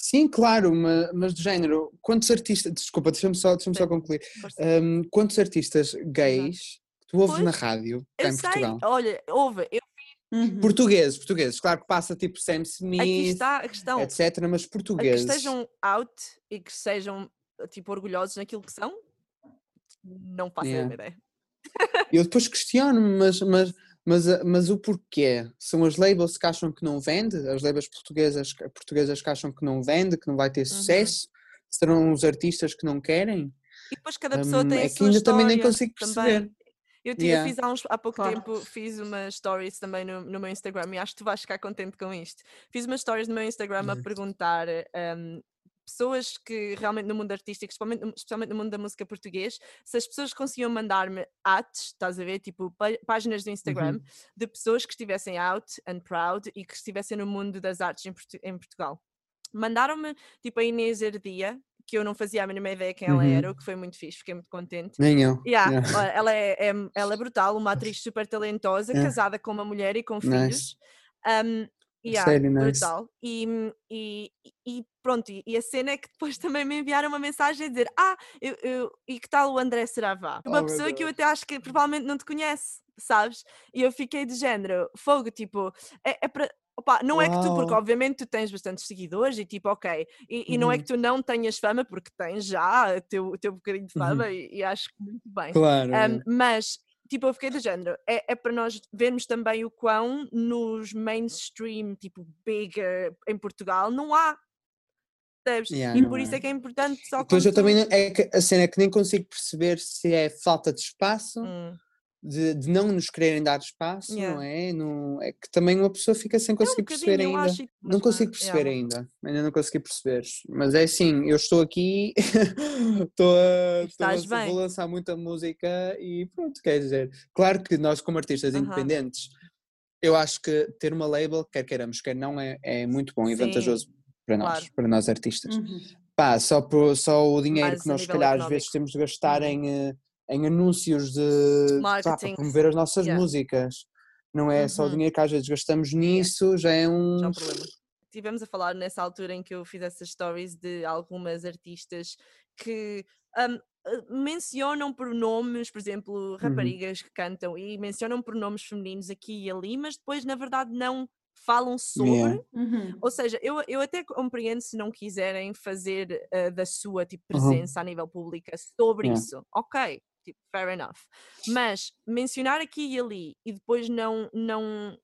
Sim, claro, ma- mas, do género, quantos artistas, desculpa, deixa-me só, deixa só concluir. Hum, quantos artistas gays tu ouves na Pois, rádio cá Eu em sei, Portugal? olha, ouve, eu- Uhum. Portugueses, portugueses, claro que passa tipo Sam aqui Smith, está a questão. etc, mas a que portugueses. estejam out e que sejam, tipo, orgulhosos naquilo que são, não faço a Yeah. mesma ideia. Eu depois questiono-me, mas, mas, mas, a- mas o porquê? São as labels que acham que não vende? As labels portuguesas, portuguesas que acham que não vende, que não vai ter Uhum. sucesso? Serão os artistas que não querem? E depois cada pessoa Hum, tem a é que sua ainda também nem consigo também. perceber. Eu, ti- eu Yeah. fiz há, uns, há pouco Claro. tempo, fiz uma stories também no, no meu Instagram e acho que tu vais ficar contente com isto. Fiz uma stories no meu Instagram a Hum. perguntar um, pessoas que realmente no mundo artístico, especialmente, no- especialmente no mundo da música português, se as pessoas conseguiam mandar-me ads, estás a ver, tipo pá- páginas do Instagram, Uhum. de pessoas que estivessem out and proud e que estivessem no mundo das artes em, Portu- em Portugal. Mandaram-me tipo a Inês Herdia, que eu não fazia a mínima ideia quem ela Uhum. era, o que foi muito fixe, fiquei muito contente. Nem eu. Yeah, Yeah. ela, é, é- ela é brutal, uma [laughs] atriz super talentosa, Yeah. casada com uma mulher e com Nice. filhos. Um, yeah, Sério, nice. brutal. E, e, e pronto, e, a cena é que depois [laughs] também me enviaram uma mensagem a dizer: Ah, eu, eu- e que tal o André Seravá? Uma Oh, pessoa que eu até acho que provavelmente não te conhece, sabes? E eu fiquei de género, fogo, tipo, é, é para. Opa, não é que tu, porque obviamente tu tens bastantes seguidores e tipo, ok, e, e não é Uhum. que tu não tenhas fama, porque tens já o teu, o teu bocadinho de Uhum. fama e, e acho que muito bem. Claro. Um, yeah. mas, tipo, eu fiquei do género. É, é para nós vermos também o quão nos mainstream, tipo, bigger em Portugal, não há. Percebes? Yeah, e por isso é. é que é importante só Depois quando eu também é que a cena é que nem consigo perceber se é falta de espaço, Hum, de, de não nos quererem dar espaço, Yeah. não é? Não, é que também uma pessoa fica sem é um conseguir perceber ainda. acho, Não vá, consigo perceber ainda. Ainda não consegui perceber. Mas é assim, eu estou aqui, [laughs] estou a, estou a- Estás vou lançar muita música e pronto, quer dizer. Claro que nós, como artistas Aham. independentes, eu acho que ter uma label, quer queiramos, quer não, é, é muito bom e Sim, vantajoso para nós, claro. para nós artistas. Uhum. Pá, só, por, só o dinheiro Mais que nós, se calhar, às vezes temos de gastar Uhum. em, eh, em anúncios de pá, para promover as nossas yeah. músicas. Não é só o Uhum. dinheiro que às vezes gastamos nisso, já é um. já é um problema. Tivemos a falar nessa altura em que eu fiz essas stories de algumas artistas que hum, eh, mencionam pronomes, por exemplo, raparigas que cantam e mencionam pronomes femininos aqui e ali, mas depois, na verdade, não falam sobre. Yeah. Uhum. Ou seja, eu, eu até compreendo se não quiserem fazer eh, da sua tipo, Uhum. presença a nível pública sobre Yeah. isso. Ok, tipo, fair enough. Mas mencionar aqui e ali e depois não. não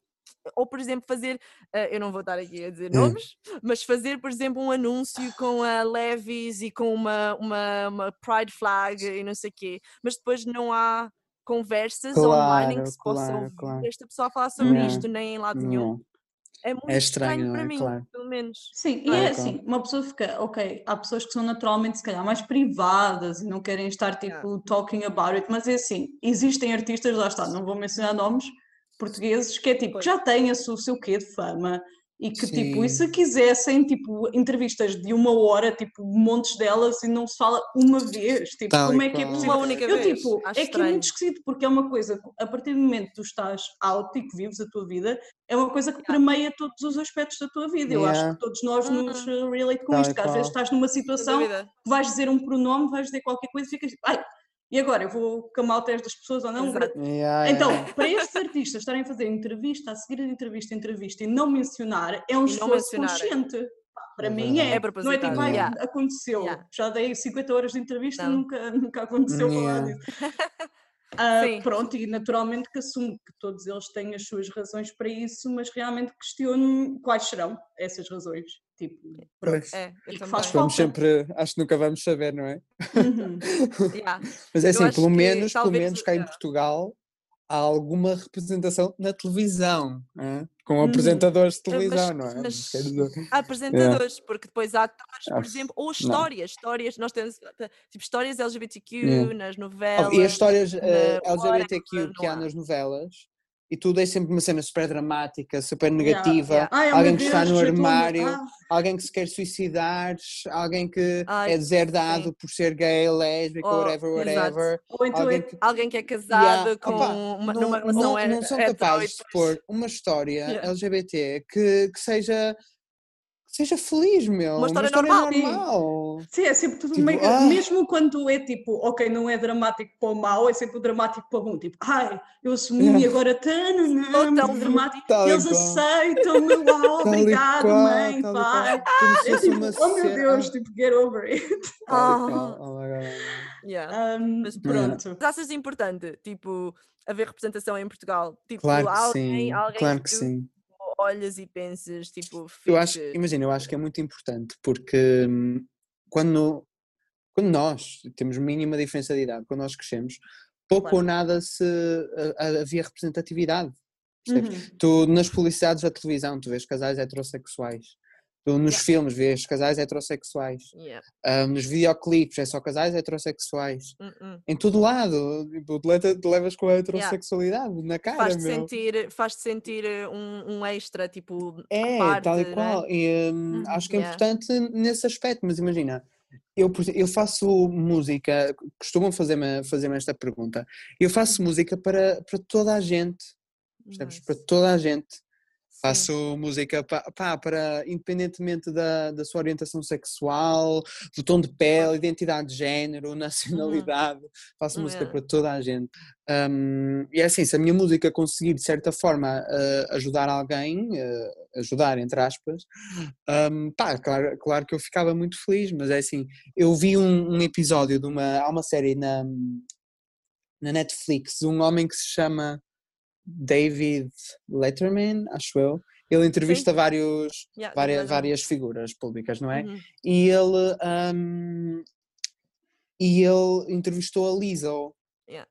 ou, por exemplo, fazer, eh, eu não vou estar aqui a dizer É. nomes, mas fazer, por exemplo, um anúncio com a Levis e com uma, uma, uma Pride flag e não sei o quê, mas depois não há conversas online em que Claro, se possa claro, ouvir claro. esta pessoa falar sobre Yeah. isto, nem em lado nenhum. Yeah. É muito É estranho, estranho, para é mim, claro. pelo menos. Sim, e é é? assim, uma pessoa fica, ok, há pessoas que são naturalmente, se calhar, mais privadas e não querem estar, Yeah. tipo, talking about it, mas é assim, existem artistas, lá está, não vou mencionar nomes, portugueses, que é tipo, Pois. já têm o seu quê de fama e que, tipo, e Sim. se quisessem, tipo, entrevistas de uma hora, tipo, montes delas e não se fala uma vez, tipo, Tal como é que é possível? Uma única Eu, vez. tipo, Acho é que é muito estranho. esquisito, porque é uma coisa, que, a partir do momento que tu estás out e que vives a tua vida, é uma coisa que Yeah. permeia todos os aspectos da tua vida. Eu acho Yeah. que todos nós nos Uhum. eh, relate com Tal isto, que às vezes estás numa situação vais dizer um pronome, vais dizer qualquer coisa e ficas tipo, ai, e agora eu vou camar o teste das pessoas ou não? Yeah, Então, yeah. para estes artistas estarem a fazer entrevista, a seguir a entrevista, entrevista e não mencionar, é um E esforço consciente. Para mim é. É Não é tipo, Yeah. aconteceu. Yeah. Já dei 50 horas de entrevista, Não. nunca, nunca aconteceu falar disso. [laughs] Sim. pronto, e naturalmente que assumo que todos eles têm as suas razões para isso, mas realmente questiono quais serão essas razões. Tipo, pronto. É, faz Vamos sempre, acho que nunca vamos saber, não é? Uhum. [laughs] Yeah. Mas é assim, pelo menos, pelo menos cá em yeah. Portugal há alguma representação na televisão, hã? com Uhum. apresentadores de Ah, mas- televisão, não é? mas- Há apresentadores, porque depois há atores, por exemplo, ou não. histórias, histórias, nós temos tipo histórias LGBTQ Yeah. nas Oh, novelas. e as histórias eh, na LGBTQ que há. nas novelas, e tudo é sempre uma cena super dramática, super Yeah, negativa, yeah. Ai, oh alguém que está Deus, no estou a- armário, ah, alguém que se quer suicidar, alguém que Ai, é deserdado sim. por ser gay, lésbica, Oh, whatever, whatever. Ou então Alguém é que Alguém que é casado Yeah, com opa, uma, não, numa relação não, hetero não são capazes de pôr uma história Yeah. LGBT que, que seja seja feliz, meu. Uma história normal. Sim. normal. Sim, é sempre tudo Tipo, mega. ah. Mesmo quando é tipo, ok, não é dramático para o mau, é sempre o dramático para o bom. Tipo, ai, eu assumi Yeah. e agora tanto, Sou não, tão dramático. Tal Eles aceitam-me, uau, [laughs] obrigado, qual, mãe, pai. Como se É fosse tipo, [laughs] uma oh meu Deus, tipo, get over it. Ah. Oh my God. Yeah. Um, Mas pronto. Mas achas importante, tipo, haver representação em Portugal? Tipo, Claro que alguém, sim, alguém claro que tu sim. Olhas e pensas, tipo, Eu acho, imagina, eu acho que é muito importante porque hum, quando, quando nós temos mínima diferença de idade, quando nós crescemos, pouco Claro. ou nada se havia representatividade. Uhum. Tu nas publicidades da televisão, tu vês casais heterossexuais. Tu nos Yeah. filmes vês casais heterossexuais. Yeah. Ah, nos videoclipes é só casais heterossexuais. Hum, hum. Em todo lado, tipo, tu te levas com a heterossexualidade na cara, Faz-te sentir, faz sentir eh, um, um extra, tipo, É, parte, tal e né? qual. E, hum, acho que é Yeah. importante nesse aspecto, mas imagina, eu, eu faço música, costumam fazer-me fazer esta pergunta. Eu faço música para, para toda a gente, percebes? Para Nice. toda a gente. Faço música pa- pá, para, independentemente da, da sua orientação sexual, do tom de pele, identidade de género, [laughs] nacionalidade, faço música para toda a gente. Um, e é assim, se a minha música conseguir de certa forma uh, ajudar alguém, uh, ajudar entre aspas, um, pá, claro, claro que eu ficava muito feliz, mas é assim, eu vi um, um episódio de uma, há uma série na, na Netflix, um homem que se chama David Letterman, acho eu. Ele entrevista vários, Yeah, várias, várias figuras públicas, não é? Uhum. E ele, hum, e ele entrevistou a Lizzo. Yeah.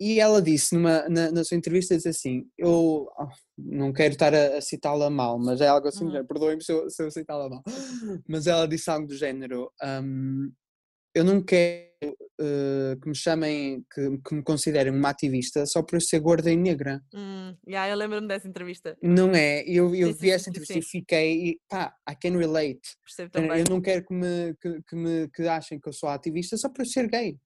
E ela disse numa, na, na sua entrevista, disse assim, eu ah, não quero estar a, a citá-la mal, mas é algo assim, Uhum. perdoem-me se eu, se eu citá-la mal, [gasps] mas ela disse algo do género, hum, eu não quero eh, que me chamem, que, que me considerem uma ativista só por eu ser gorda e negra. Hum, yeah, eu lembro-me dessa entrevista, Não é? Eu, eu Sim, vi essa entrevista sim. e fiquei, e, pá, I can relate. percebo Eu também. eu não quero que me, que, que me que achem que eu sou ativista só por eu ser gay.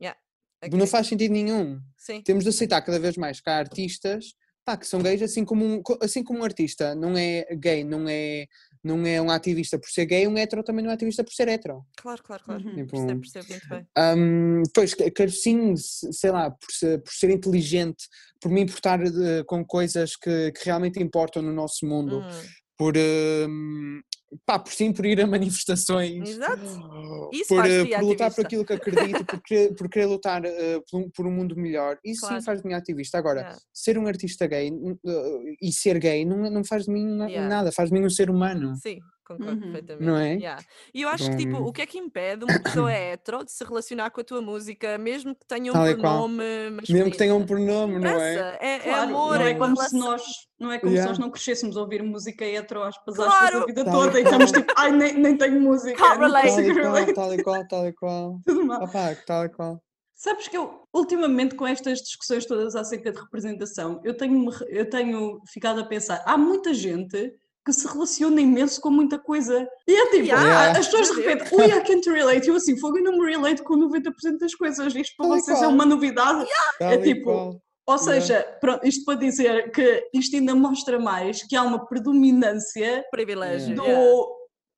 Não Ok, faz sentido nenhum. Sim, Temos de aceitar cada vez mais que há artistas pá, que são gays assim como um, assim como um artista não é gay, não é, não é um ativista por ser gay, um hétero também não é ativista por ser hétero. claro, claro, claro. Uhum. Tipo, Percebo, percebo muito bem. Hum, pois, que- quero sim, se- sei lá, por ser, por ser inteligente, por me importar de- com coisas que, que realmente importam no nosso mundo, Hum, por, hum, pá, por sim, por ir a manifestações, Exato. Isso por, eh, por lutar por aquilo que acredito, por querer, por querer lutar eh, por, um, por um mundo melhor, isso Claro. sim faz de mim ativista. Agora, Yeah. ser um artista gay eh, e ser gay não, não faz de mim na- Yeah. nada, faz de mim um ser humano. Sim, concordo Uhum. perfeitamente. Não é? Yeah. E eu acho que tipo, o que é que impede uma [coughs] pessoa hetero de se relacionar com a tua música, mesmo que tenha um Tal pronome masculino? Mesmo que tenha um pronome, não é? É, é Claro, amor, não é é como se relação. nós, não é como se Yeah. nós não crescêssemos a ouvir música hetero às aspas Claro. a vida Tal toda e estamos tipo, ai, nem, nem tenho música, Can't relate. Tal e qual, tal e qual, tal e qual. tudo mal. Opá, tal e qual. Sabes que eu, ultimamente, com estas discussões todas acerca de representação, eu tenho, eu tenho ficado a pensar, há muita gente que se relaciona imenso com muita coisa. E é tipo, Yeah, as pessoas de repente, ui, I can't relate. E eu assim, fogo, eu não me relate com 90% das coisas. Isto para e vocês é uma novidade. Tal e tipo. Ou Yeah. seja, pronto, isto para dizer que isto ainda mostra mais que há uma predominância Privilégio. do, yeah.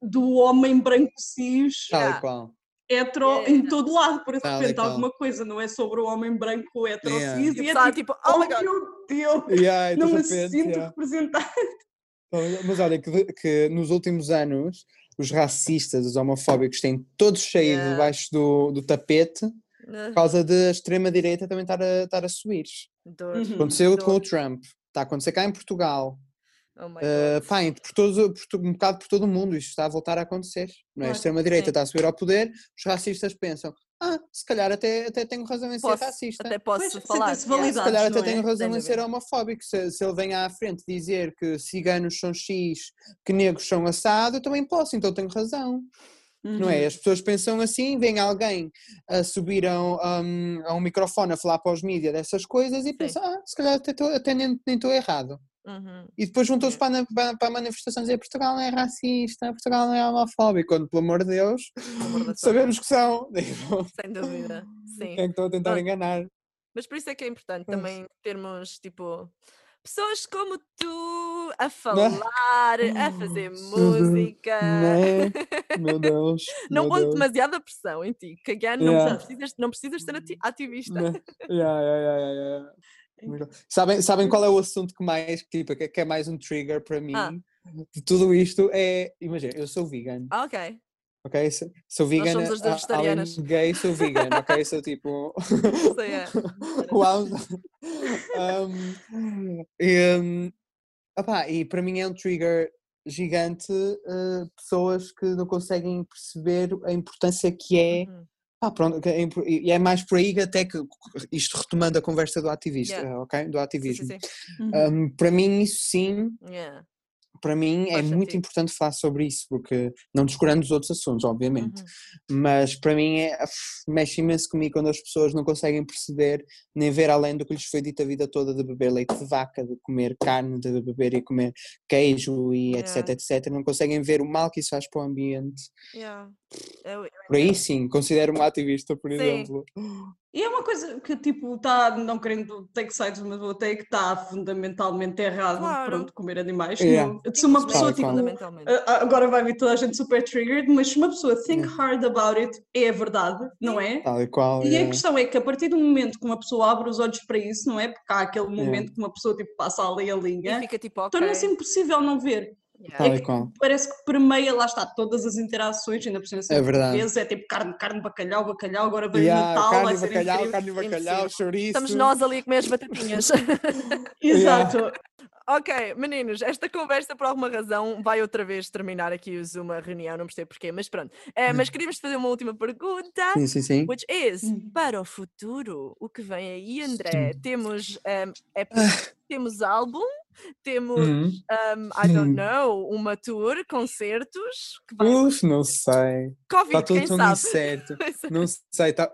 do homem branco cis Tal Yeah. e qual. hetero Yeah. em todo lado, por de e repente alguma coisa não é sobre o homem branco hetero Yeah. cis E e é tipo, tipo, oh oh meu Deus, Yeah, e não me repente, sinto yeah. representada. Mas olha, que, de- que nos últimos anos os racistas, os homofóbicos têm todos saído Yeah. debaixo do, do tapete por causa da extrema-direita também estar a, estar a subir. Uhum. Dor. Aconteceu com o Dor. Trump, está a acontecer cá em Portugal, Oh uh, pá, por todo, por um bocado por todo o mundo, isto está a voltar a acontecer. Não é? A Claro, extrema-direita está a subir ao poder, os racistas pensam, ah, se calhar até, até tenho razão em Posso- ser racista. Até posso Pois, falar. Se validado. calhar até é? tenho razão Sem em ser homofóbico. Se, se ele vem à frente dizer que ciganos são X, que negros são assado, eu também posso, então tenho razão. Não é? Uhum. As pessoas pensam assim, vem alguém a subir a um, a um- a um microfone a falar para os mídias dessas coisas e pensam, ah, se calhar até, tô- até nem estou errado. Uhum. E depois para, a na- para, para a manifestação e dizer Portugal não é racista, Portugal não é homofóbico, quando, pelo amor de Deus, Amor sabemos que são. Sem dúvida. Sim. Quem é que estão a tentar Pronto. enganar? Mas por isso é que é importante Pois. também termos, tipo, pessoas como tu a [laughs] falar, a fazer música. Né? Meu Deus. [laughs] Não meu pondo Deus. demasiada pressão em ti, que again, não, Yeah. precisas, não precisas ser ati- ativista. Né? Yeah, yeah, yeah, yeah, Sabem, sabem qual é o assunto que mais, tipo, que é mais um trigger para mim Ah. de tudo isto? É, imagina, eu sou vegan, Ah, ok. ok? Sou, vegan, somos as além gay, sou vegan, ok? [laughs] Sou tipo... Isso é. [laughs] Uau! um, e, um, e para mim é um trigger gigante uh, pessoas que não conseguem perceber a importância que é Uhum. Ah, pronto, e é mais por aí até que isto retomando a conversa do ativista, Yeah. ok? Do Sim, ativismo. sim, sim. Uhum. Um, para mim, isso sim, Yeah. Para mim é Faz muito sentido. importante falar sobre isso, porque não descurando os outros assuntos, obviamente, Uhum. mas para mim é, mexe imenso comigo quando as pessoas não conseguem perceber nem ver além do que lhes foi dito a vida toda de beber leite de vaca, de comer carne, de beber e comer queijo e etc, Yeah. etc, não conseguem ver o mal que isso faz para o ambiente. Yeah. Eu- eu Por aí sim, considero-me ativista, por Sim. exemplo. E é uma coisa que, tipo, está, não querendo take sides, mas vou ter que está fundamentalmente errado, Claro. pronto, comer animais. Yeah. Não- Se uma pessoa, e tipo, a- agora vai vir toda a gente super triggered, mas se uma pessoa think Yeah. hard about it, é a verdade, não é? Tal e qual. E a yeah. questão é que a partir do momento que uma pessoa abre os olhos para isso, não é? Porque há aquele Yeah. momento que uma pessoa tipo, passa ali a E linha, fica tipo, ok. torna-se impossível não ver. Yeah. Tal é e que qual. Parece que permeia, lá está, todas as interações, ainda por cima É verdade. vezes é tipo carne, carne, bacalhau, bacalhau, agora vem Yeah, Natal, carne vai ser bacalhau, incrível. carne bacalhau, Impossível. chouriço. Estamos nós ali a comer as batatinhas. [laughs] [laughs] Exato. ok, meninos, esta conversa por alguma razão vai outra vez terminar aqui o Zoom, a reunião, não percebo porquê, mas pronto. Eh, mas queríamos fazer uma última pergunta. Sim, sim, sim. Which is, Hum. para o futuro, o que vem aí, André? Temos, um, EP, temos álbum, [laughs] temos, Hum. um, I don't Hum. know, uma tour, concertos, que vai... Uf, não sei. Covid, Está tudo tão incerto. [laughs] Não sei, tá,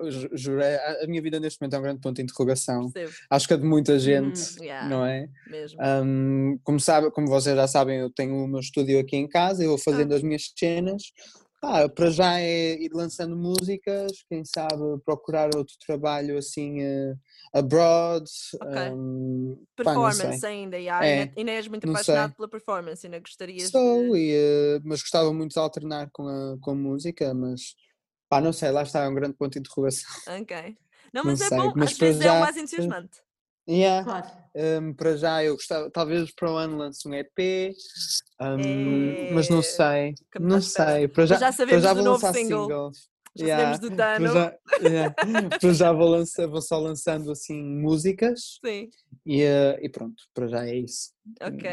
é- a minha vida neste momento é um grande ponto de interrogação. Percebo, Acho que é de muita gente, yeah. não é? mesmo. Ahm, como, sabe, como vocês já sabem, eu tenho o meu estúdio aqui em casa, eu vou fazendo Ah. as minhas cenas. Ah, para já é ir lançando músicas, quem sabe procurar outro trabalho assim eh, abroad. Ok. ahm, pá, não sei. Performance ainda, yeah, É, ainda, ainda és muito não apaixonado sei. pela performance, ainda gostarias Sou, de... e, eh, mas gostava muito de alternar com a, com a música, mas pá, não sei, lá está, é um grande ponto de interrogação. Ok. Não, Não mas é sei, bom, mas às vezes é o já- mais entusiasmante. Yeah. Claro. Um, para já eu gostava, talvez para o ano lance um EP, um, mas É, não sei, não sei, para já, já para sabemos já do vou lançar single. singles. Já Yeah, sabemos do para Dano. já, yeah, [laughs] para já vou, lançar, vou só lançando assim músicas Sim, e, eh, e pronto, para já é isso. ok.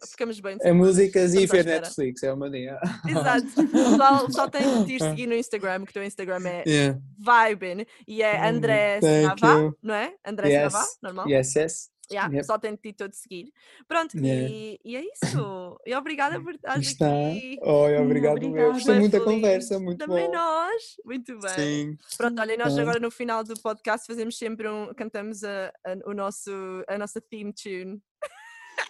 isso. Ficamos bem. É músicas e ver. Netflix, é uma dia. Exato. Pessoal, só tem de te seguir no Instagram, que o teu Instagram é [laughs] Yeah. Vibin e é André Thank Sinavá, não é? André Yes. Sinavá, normal? Yes, yes. Yeah, Yep. Só tem de ti todo seguir. Pronto, Yeah. e, e é isso. E obrigada por estares Está. aqui. Oi, [laughs] obrigado. obrigada. Eu gostei muito da conversa, muito Também bom. nós. Muito bem. Sim. Pronto, olha, e nós Tá. agora no final do podcast fazemos sempre um. cantamos a, a- o nosso, a nossa theme tune.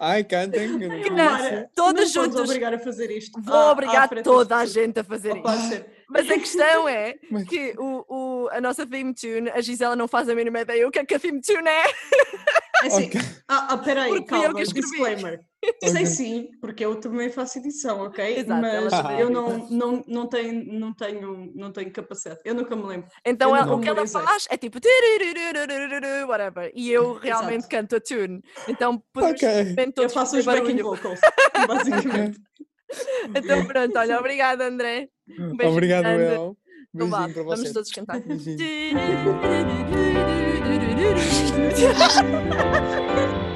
Ai, cantem. não não podes juntos. obrigar a fazer isto. Vou à obrigar frente toda a gente a fazer pode ser. Mas a questão é [laughs] Mas- que o, o- a nossa theme tune, a Gisela não faz a mínima ideia o que é que a theme tune é. É assim, Ok. ah, ah, peraí, Porque calma, disclaimer. [laughs] Sei Ok. sim, porque eu também faço edição, ok? Exato, Mas eu edita. não, não, não, tenho, não, tenho, não tenho capacidade. Eu nunca me lembro. Então ela- o que ela faz é tipo whatever. E eu realmente Exato. canto a tune. Então podemos Ok. simplesmente Eu todos faço os backing barulho. vocals, [laughs] basicamente. Então pronto, olha, obrigada André. Um beijo Obrigado, grande. eu. Então vá, Beijinho para vamos vocês. todos cantar. Beijinho.